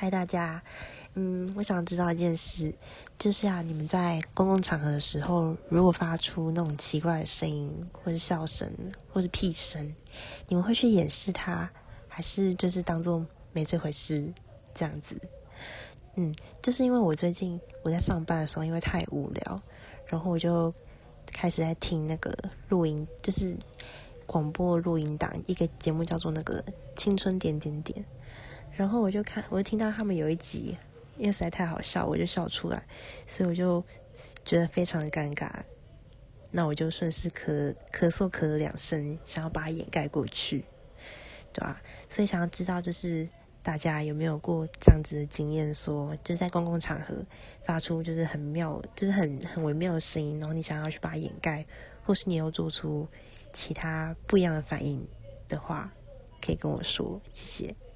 嗨，大家，嗯，我想知道一件事，就是啊，你们在公共场合的时候，如果发出那种奇怪的声音，或是笑声，或是屁声，你们会去掩饰它，还是就是当做没这回事这样子？嗯，就是因为我最近我在上班的时候，因为太无聊，然后我就开始在听那个录音，就是广播录音档，一个节目叫做那个《青春点点点》。然后我就看，我就听到他们有一集，因为实在太好笑，我就笑出来，所以我就觉得非常的尴尬。那我就顺势咳咳嗽咳了两声，想要把它掩盖过去，对吧？所以想要知道，就是大家有没有过这样子的经验，说就是在公共场合发出就是很妙，就是很很微妙的声音，然后你想要去把它掩盖，或是你又做出其他不一样的反应的话，可以跟我说，谢谢。